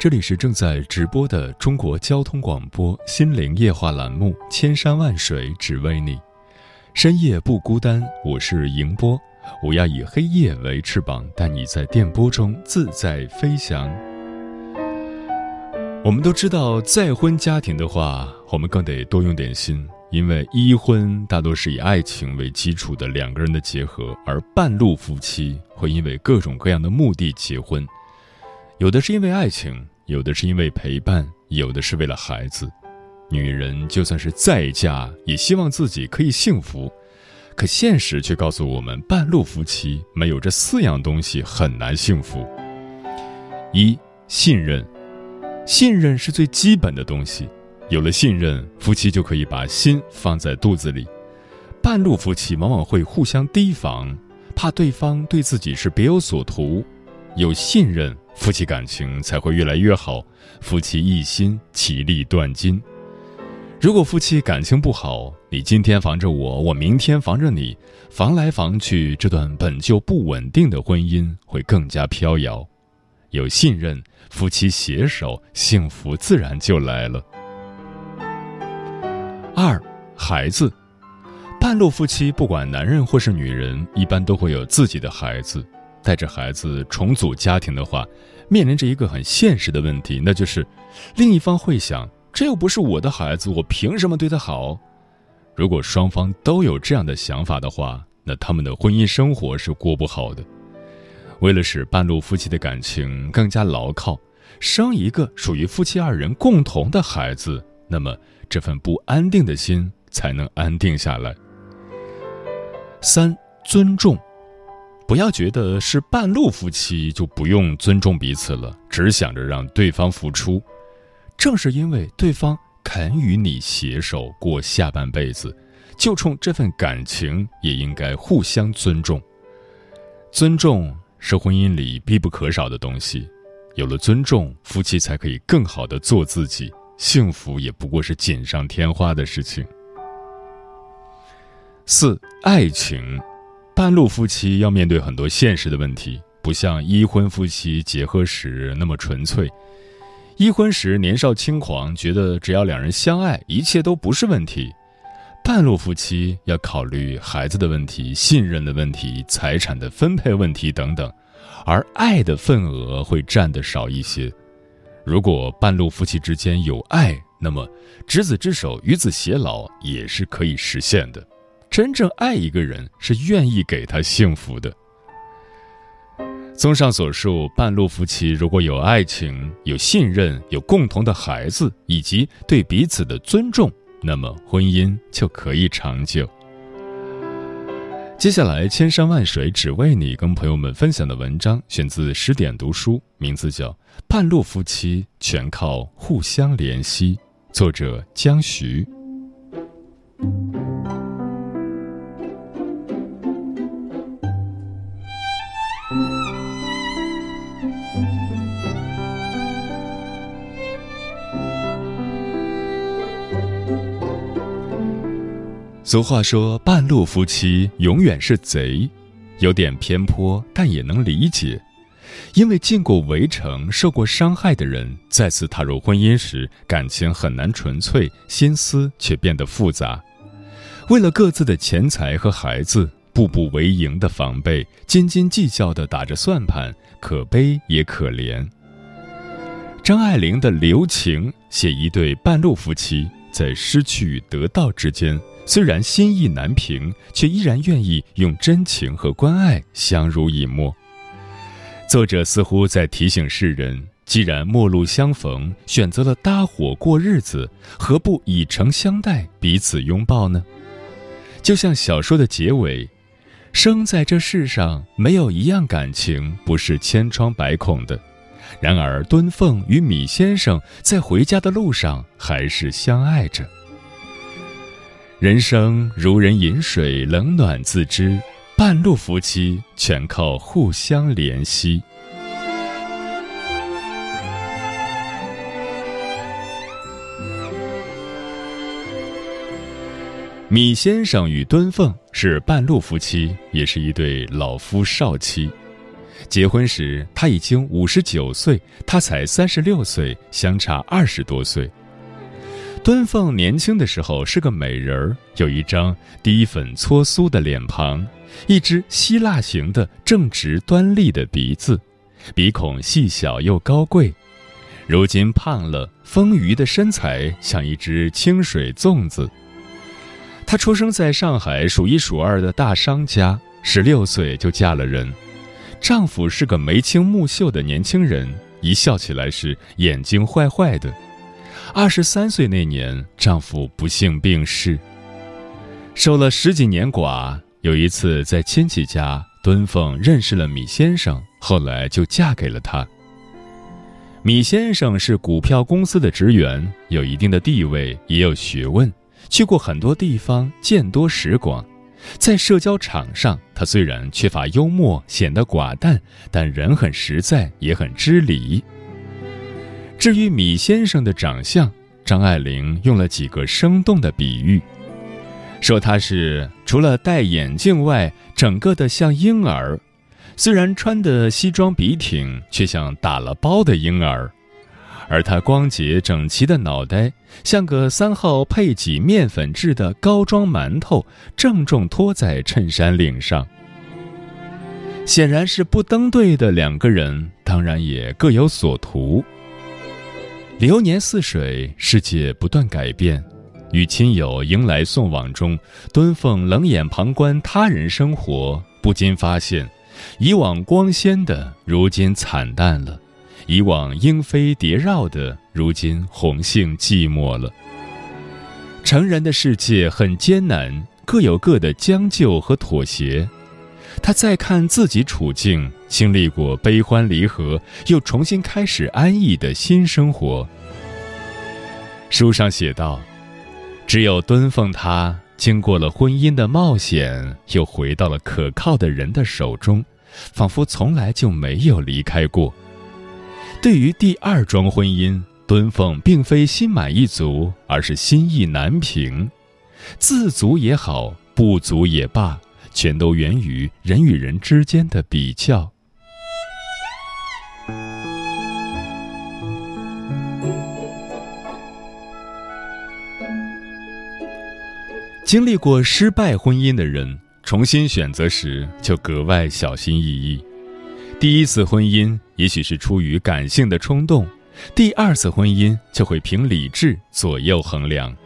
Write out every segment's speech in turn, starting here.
这里是正在直播的中国交通广播心灵夜话栏目《千山万水只为你》，深夜不孤单，我是迎波，我要以黑夜为翅膀，带你在电波中自在飞翔。我们都知道，再婚家庭的话，我们更得多用点心。因为一婚大多是以爱情为基础的两个人的结合，而半路夫妻会因为各种各样的目的结婚，有的是因为爱情，有的是因为陪伴，有的是为了孩子。女人就算是再嫁，也希望自己可以幸福，可现实却告诉我们，半路夫妻没有这四样东西很难幸福。一信任，信任是最基本的东西。有了信任，夫妻就可以把心放在肚子里。半路夫妻往往会互相提防，怕对方对自己是别有所图。有信任，夫妻感情才会越来越好，夫妻一心，其利断金。如果夫妻感情不好，你今天防着我，我明天防着你，防来防去，这段本就不稳定的婚姻会更加飘摇。有信任，夫妻携手，幸福自然就来了。二，孩子，半路夫妻不管男人或是女人，一般都会有自己的孩子。带着孩子重组家庭的话，面临着一个很现实的问题，那就是另一方会想：这又不是我的孩子，我凭什么对他好？如果双方都有这样的想法的话，那他们的婚姻生活是过不好的。为了使半路夫妻的感情更加牢靠，生一个属于夫妻二人共同的孩子，那么。这份不安定的心才能安定下来。三、尊重，不要觉得是半路夫妻就不用尊重彼此了，只想着让对方付出。正是因为对方肯与你携手过下半辈子，就冲这份感情也应该互相尊重。尊重是婚姻里必不可少的东西，有了尊重，夫妻才可以更好的做自己。幸福也不过是锦上添花的事情。四、爱情，半路夫妻要面对很多现实的问题，不像一婚夫妻结合时那么纯粹。一婚时年少轻狂，觉得只要两人相爱，一切都不是问题。半路夫妻要考虑孩子的问题、信任的问题、财产的分配问题等等，而爱的份额会占的少一些。如果半路夫妻之间有爱，那么执子之手，与子偕老也是可以实现的。真正爱一个人，是愿意给他幸福的。综上所述，半路夫妻如果有爱情、有信任、有共同的孩子，以及对彼此的尊重，那么婚姻就可以长久。接下来，千山万水只为你，跟朋友们分享的文章选自十点读书，名字叫《半路夫妻全靠互相怜惜》，作者江徐。俗话说，半路夫妻永远是贼，有点偏颇，但也能理解。因为进过围城、受过伤害的人，再次踏入婚姻时，感情很难纯粹，心思却变得复杂。为了各自的钱财和孩子，步步为营的防备，斤斤计较的打着算盘，可悲也可怜。张爱玲的《留情》写一对半路夫妻在失去与得到之间。虽然心意难平，却依然愿意用真情和关爱相濡以沫。作者似乎在提醒世人：既然陌路相逢，选择了搭伙过日子，何不以诚相待，彼此拥抱呢？就像小说的结尾。生在这世上，没有一样感情不是千疮百孔的。然而，敦凤与米先生在回家的路上还是相爱着。人生如人饮水，冷暖自知。半路夫妻全靠互相怜惜。米先生与敦凤是半路夫妻，也是一对老夫少妻。结婚时他已经五十九岁，他才三十六岁，相差二十多岁。敦凤年轻的时候是个美人儿，有一张低粉搓酥的脸庞，一只希腊型的正直端立的鼻子，鼻孔细小又高贵。如今胖了，丰腴的身材像一只清水粽子。她出生在上海数一数二的大商家，十六岁就嫁了人，丈夫是个眉清目秀的年轻人，一笑起来是眼睛坏坏的。二十三岁那年，丈夫不幸病逝，守了十几年寡。有一次在亲戚家，敦凤认识了米先生，后来就嫁给了他。米先生是股票公司的职员，有一定的地位，也有学问。去过很多地方，见多识广，在社交场上，他虽然缺乏幽默，显得寡淡，但人很实在，也很知礼。至于米先生的长相，张爱玲用了几个生动的比喻，说他是除了戴眼镜外，整个的像婴儿，虽然穿的西装笔挺，却像打了包的婴儿。而他光洁整齐的脑袋，像个三号配给面粉制的高装馒头，郑重托在衬衫领上。显然是不登对的两个人，当然也各有所图。流年似水，世界不断改变，与亲友迎来送往中，敦凤冷眼旁观他人生活，不禁发现，以往光鲜的，如今惨淡了。以往莺飞蝶绕的，如今红杏寂寞了。成人的世界很艰难，各有各的将就和妥协。他再看自己处境，经历过悲欢离合，又重新开始安逸的新生活。书上写道：“只有敦凤，他经过了婚姻的冒险，又回到了可靠的人的手中，仿佛从来就没有离开过。”对于第二桩婚姻，敦凤并非心满意足，而是心意难平。自足也好，不足也罢，全都源于人与人之间的比较。经历过失败婚姻的人，重新选择时就格外小心翼翼。第一次婚姻也许是出于感性的冲动，第二次婚姻就会凭理智左右衡量。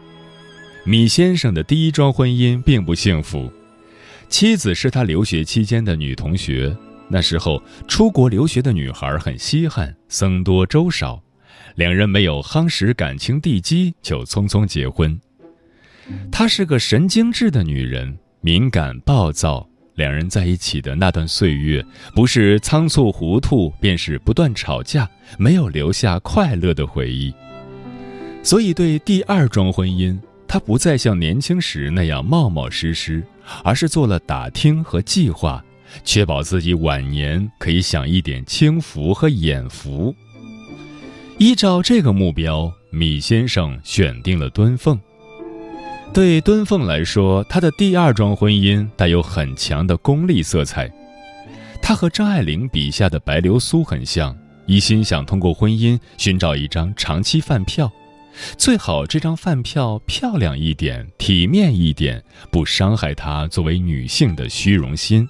米先生的第一桩婚姻并不幸福，妻子是他留学期间的女同学。那时候出国留学的女孩很稀罕，僧多粥少，两人没有夯实感情地基就匆匆结婚。她是个神经质的女人，敏感暴躁。两人在一起的那段岁月，不是仓促糊涂，便是不断吵架，没有留下快乐的回忆。所以，对第二桩婚姻，她不再像年轻时那样冒冒失失，而是做了打听和计划，确保自己晚年可以享一点清福和眼福。依照这个目标，米先生选定了敦凤。对敦凤来说，她的第二桩婚姻带有很强的功利色彩。她和张爱玲笔下的白流苏很像，一心想通过婚姻寻找一张长期饭票，最好这张饭票漂亮一点、体面一点，不伤害她作为女性的虚荣心。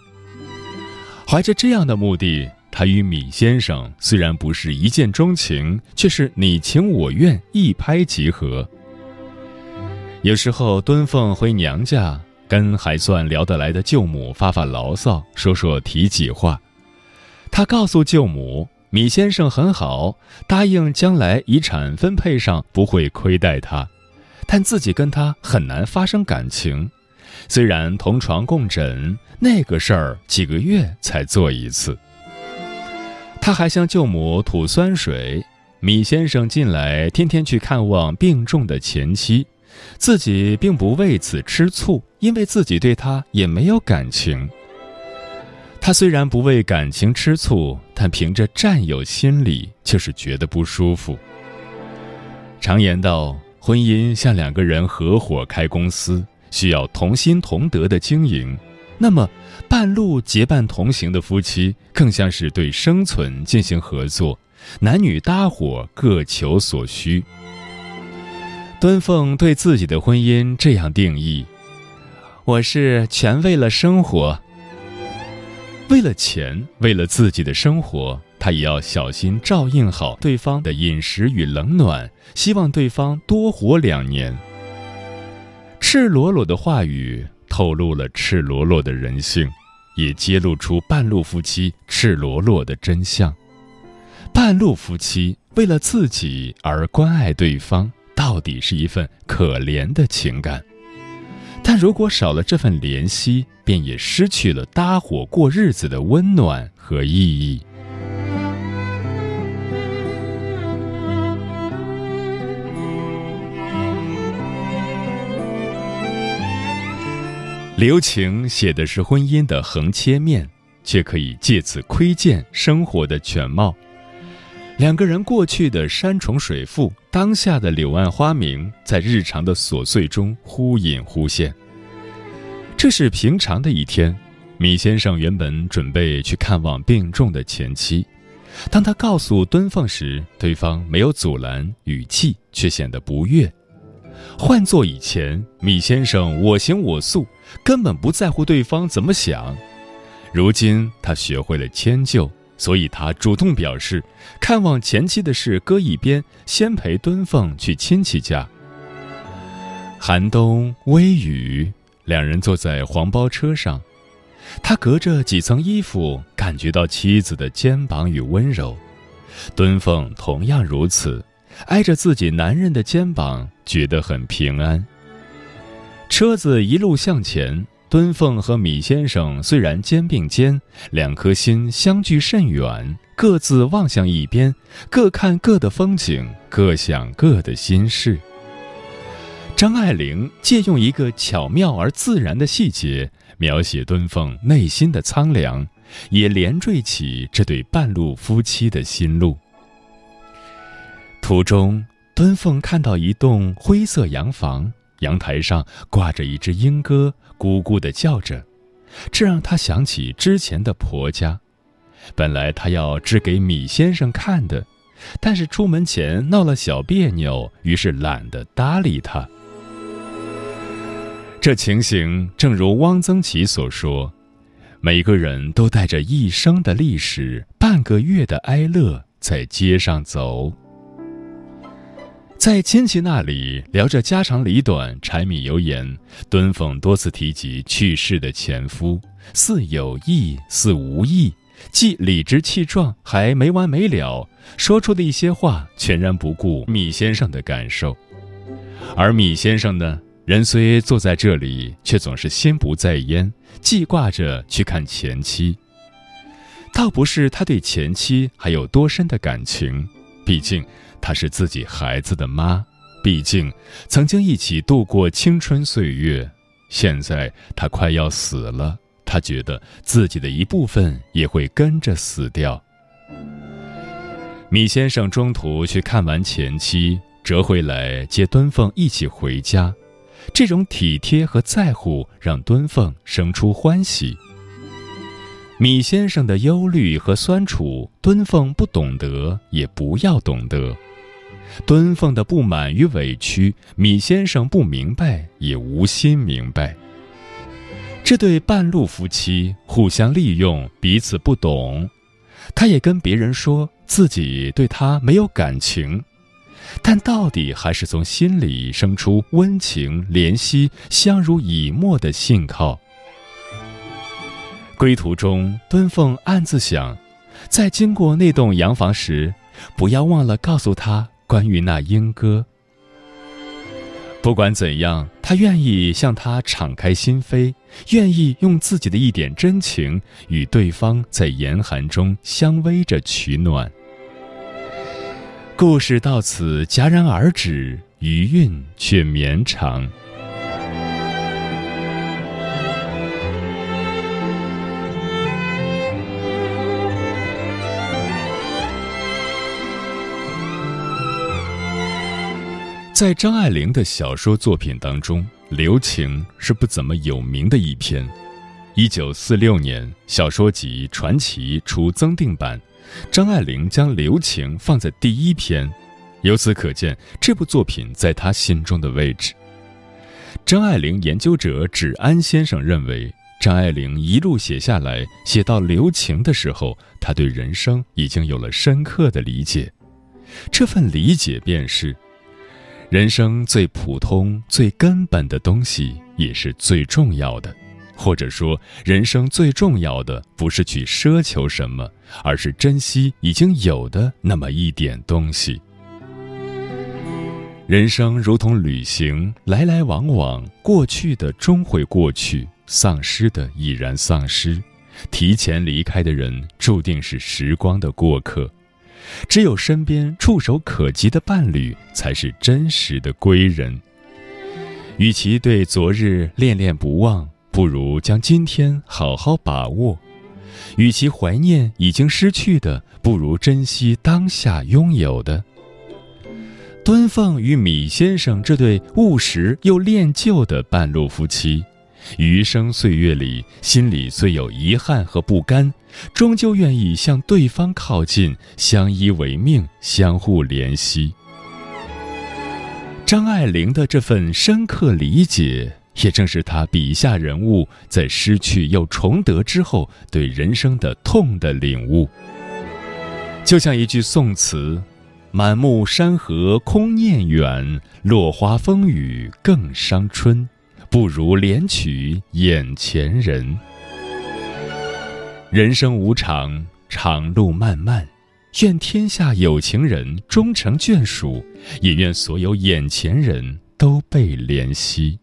怀着这样的目的，她与米先生虽然不是一见钟情，却是你情我愿，一拍即合。有时候敦凤回娘家，跟还算聊得来的舅母发发牢骚，说说体己话。他告诉舅母，米先生很好，答应将来遗产分配上不会亏待他，但自己跟他很难发生感情。虽然同床共枕，那个事儿几个月才做一次。他还向舅母吐酸水，米先生近来天天去看望病重的前妻，自己并不为此吃醋，因为自己对他也没有感情。他虽然不为感情吃醋，但凭着战友心理就是觉得不舒服。常言道，婚姻像两个人合伙开公司，需要同心同德的经营。那么，半路结伴同行的夫妻更像是对生存进行合作，男女搭伙各求所需。敦凤对自己的婚姻这样定义：“我是全为了生活，为了钱，为了自己的生活，他也要小心照应好对方的饮食与冷暖，希望对方多活两年。”赤裸裸的话语。透露了赤裸裸的人性，也揭露出半路夫妻赤裸裸的真相。半路夫妻为了自己而关爱对方，到底是一份可怜的情感。但如果少了这份怜惜，便也失去了搭伙过日子的温暖和意义。留情写的是婚姻的横切面，却可以借此窥见生活的全貌。两个人过去的山重水复，当下的柳暗花明，在日常的琐碎中忽隐忽现。这是平常的一天，米先生原本准备去看望病重的前妻，当他告诉敦凤时，对方没有阻拦，语气却显得不悦。换做以前，米先生我行我素。根本不在乎对方怎么想，如今他学会了迁就，所以他主动表示，看望前妻的事搁一边，先陪敦凤去亲戚家。寒冬微雨，两人坐在黄包车上，他隔着几层衣服感觉到妻子的肩膀与温柔，敦凤同样如此，挨着自己男人的肩膀，觉得很平安。车子一路向前，敦凤和米先生虽然肩并肩，两颗心相距甚远，各自望向一边，各看各的风景，各想各的心事。张爱玲借用一个巧妙而自然的细节，描写敦凤内心的苍凉，也连缀起这对半路夫妻的心路。途中，敦凤看到一栋灰色洋房。阳台上挂着一只莺歌，咕咕地叫着，这让他想起之前的婆家。本来他要织给米先生看的，但是出门前闹了小别扭，于是懒得搭理他。这情形正如汪曾祺所说：“每个人都带着一生的历史，半个月的哀乐，在街上走。”在亲戚那里聊着家长里短、柴米油盐，敦凤多次提及去世的前夫，似有意似无意，既理直气壮，还没完没了。说出的一些话，全然不顾米先生的感受。而米先生呢，人虽坐在这里，却总是心不在焉，记挂着去看前妻。倒不是他对前妻还有多深的感情，毕竟。她是自己孩子的妈，毕竟曾经一起度过青春岁月。现在她快要死了，她觉得自己的一部分也会跟着死掉。米先生中途去看完前妻，折回来接敦凤一起回家，这种体贴和在乎让敦凤生出欢喜。米先生的忧虑和酸楚，敦凤不懂得，也不要懂得。敦凤的不满与委屈，米先生不明白，也无心明白。这对半路夫妻互相利用，彼此不懂。他也跟别人说自己对他没有感情，但到底还是从心里生出温情、怜惜、相濡以沫的信靠。归途中，敦凤暗自想，在经过那栋洋房时，不要忘了告诉他关于那莺歌。不管怎样，他愿意向他敞开心扉，愿意用自己的一点真情与对方在严寒中相偎着取暖。故事到此戛然而止，余韵却绵长。在张爱玲的小说作品当中，留情是不怎么有名的一篇。一九四六年，小说集《传奇》出增订版，张爱玲将留情放在第一篇，由此可见这部作品在她心中的位置。张爱玲研究者芷安先生认为，张爱玲一路写下来，写到留情的时候，她对人生已经有了深刻的理解，这份理解便是。人生最普通、最根本的东西，也是最重要的。或者说，人生最重要的不是去奢求什么，而是珍惜已经有的那么一点东西。人生如同旅行，来来往往，过去的终会过去，丧失的已然丧失，提前离开的人，注定是时光的过客。只有身边触手可及的伴侣，才是真实的归人。与其对昨日恋恋不忘，不如将今天好好把握；与其怀念已经失去的，不如珍惜当下拥有的。敦凤与米先生这对务实又恋旧的半路夫妻。余生岁月里，心里虽有遗憾和不甘，终究愿意向对方靠近，相依为命，相互怜惜。张爱玲的这份深刻理解，也正是她笔下人物在失去又重得之后对人生的痛的领悟。就像一句宋词：“满目山河空念远，落花风雨更伤春。”不如怜取眼前人。人生无常，长路漫漫，愿天下有情人终成眷属，也愿所有眼前人都被怜惜。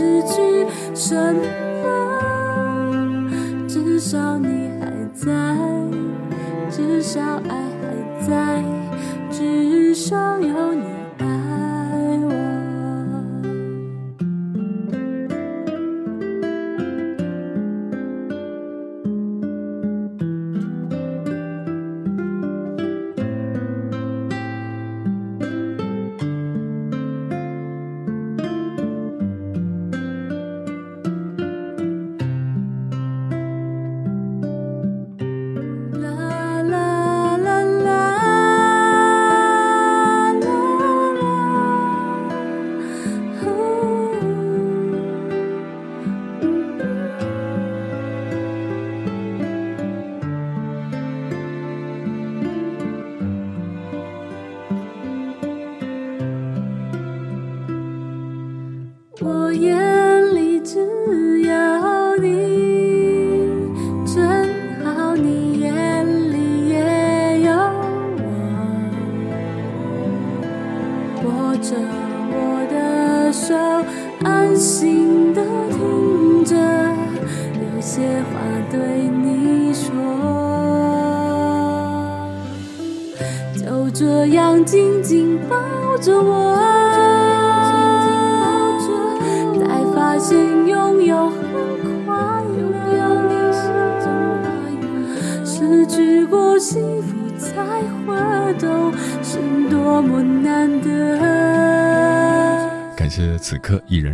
失去什么至少你还在至少爱还在至少有你。眼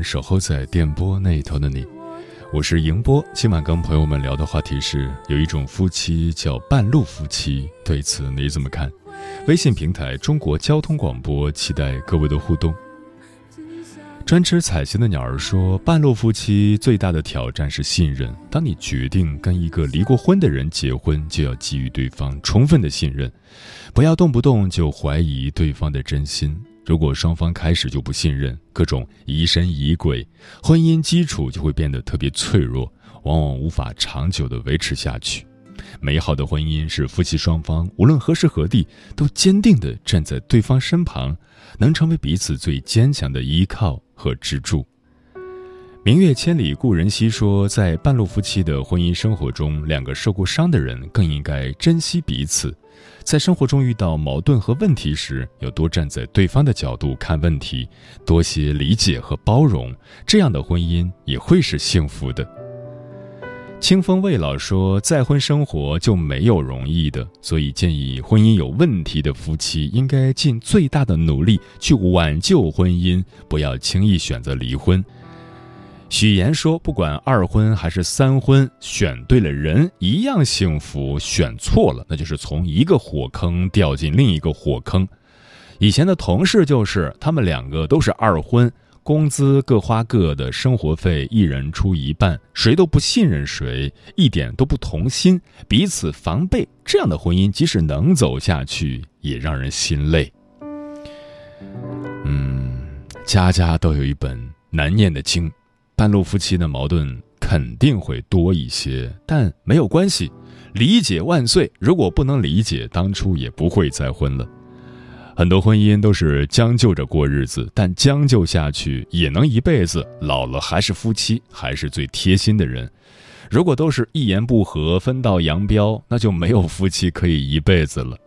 守候在电波那一头的你，我是迎波。今晚跟朋友们聊的话题是，有一种夫妻叫半路夫妻，对此你怎么看？微信平台中国交通广播，期待各位的互动。专吃彩心的鸟儿说，半路夫妻最大的挑战是信任。当你决定跟一个离过婚的人结婚，就要给予对方充分的信任，不要动不动就怀疑对方的真心。如果双方开始就不信任，各种疑神疑鬼，婚姻基础就会变得特别脆弱，往往无法长久的维持下去。美好的婚姻是夫妻双方无论何时何地都坚定地站在对方身旁，能成为彼此最坚强的依靠和支柱。明月千里故人西说，在半路夫妻的婚姻生活中，两个受过伤的人更应该珍惜彼此，在生活中遇到矛盾和问题时，要多站在对方的角度看问题，多些理解和包容，这样的婚姻也会是幸福的。清风未老说，再婚生活就没有容易的，所以建议婚姻有问题的夫妻应该尽最大的努力去挽救婚姻，不要轻易选择离婚。许岩说，不管二婚还是三婚，选对了人一样幸福，选错了那就是从一个火坑掉进另一个火坑。以前的同事就是，他们两个都是二婚。工资各花各的，生活费一人出一半，谁都不信任谁，一点都不同心，彼此防备。这样的婚姻，即使能走下去，也让人心累。嗯，家家都有一本难念的经，半路夫妻的矛盾肯定会多一些，但没有关系，理解万岁。如果不能理解，当初也不会再婚了。很多婚姻都是将就着过日子，但将就下去也能一辈子，老了还是夫妻，还是最贴心的人。如果都是一言不合分道扬镳，那就没有夫妻可以一辈子了。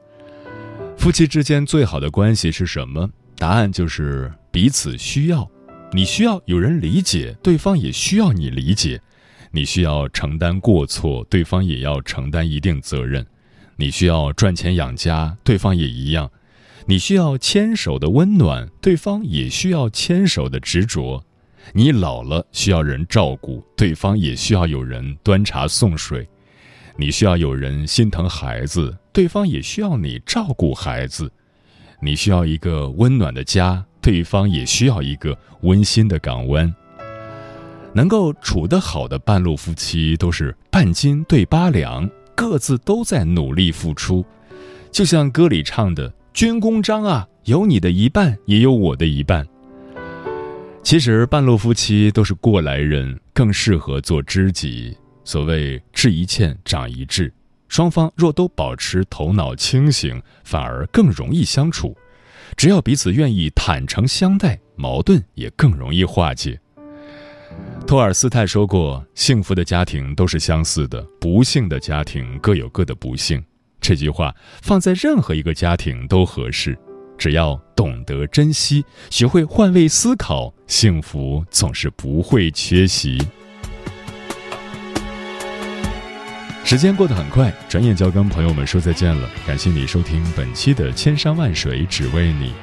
夫妻之间最好的关系是什么？答案就是彼此需要。你需要有人理解，对方也需要你理解。你需要承担过错，对方也要承担一定责任。你需要赚钱养家，对方也一样。你需要牵手的温暖，对方也需要牵手的执着。你老了需要人照顾，对方也需要有人端茶送水。你需要有人心疼孩子，对方也需要你照顾孩子。你需要一个温暖的家，对方也需要一个温馨的港湾。能够处得好的半路夫妻都是半斤对八两，各自都在努力付出。就像歌里唱的。军功章啊，有你的一半，也有我的一半。其实半路夫妻都是过来人，更适合做知己。所谓吃一堑长一智，双方若都保持头脑清醒，反而更容易相处。只要彼此愿意坦诚相待，矛盾也更容易化解。托尔斯泰说过：“幸福的家庭都是相似的，不幸的家庭各有各的不幸。”这句话放在任何一个家庭都合适，只要懂得珍惜，学会换位思考，幸福总是不会缺席。时间过得很快，转眼就要跟朋友们说再见了。感谢你收听本期的《千山万水只为你》，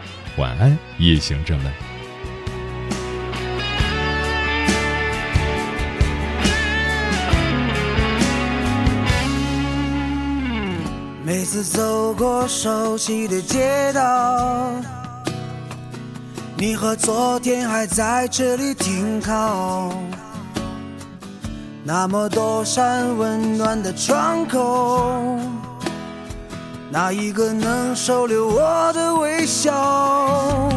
晚安，夜行者们。每次走过熟悉的街道，你和昨天还在这里停靠。那么多扇温暖的窗口，哪一个能收留我的微笑？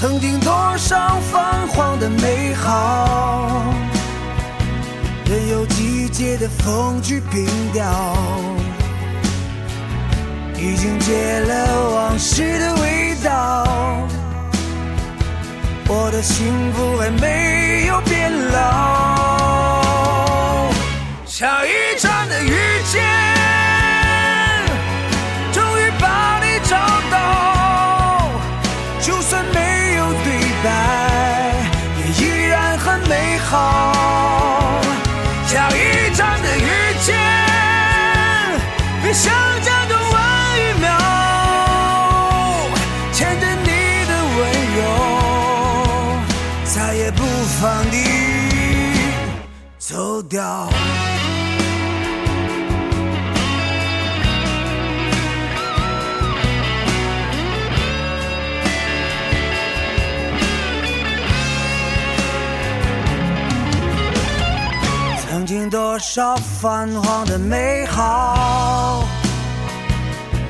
曾经多少泛黄的美好，任由季节的风去凭吊，已经戒了往事的味道。我的幸福还没有变老，下一站的遇见，终于把你找到，就算没有对白，也依然很美好。掉。曾经多少泛黄的美好，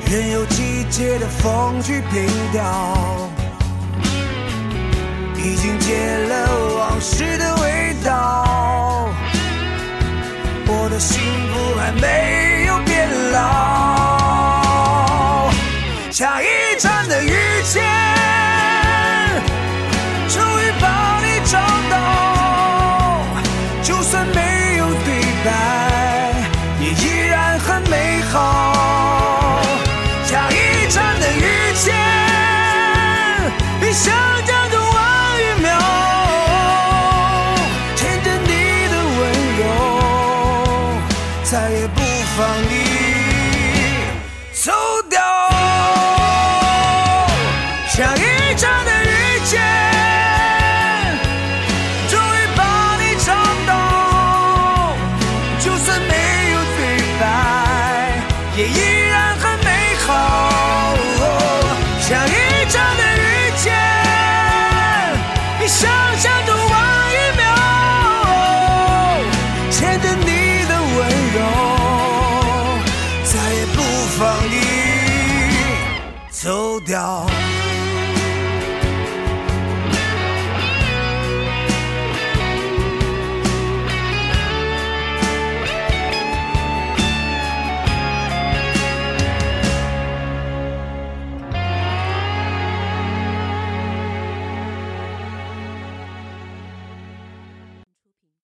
任由季节的风去凭吊，已经戒了往事的味道。我的幸福还没有变老，下一站的遇见，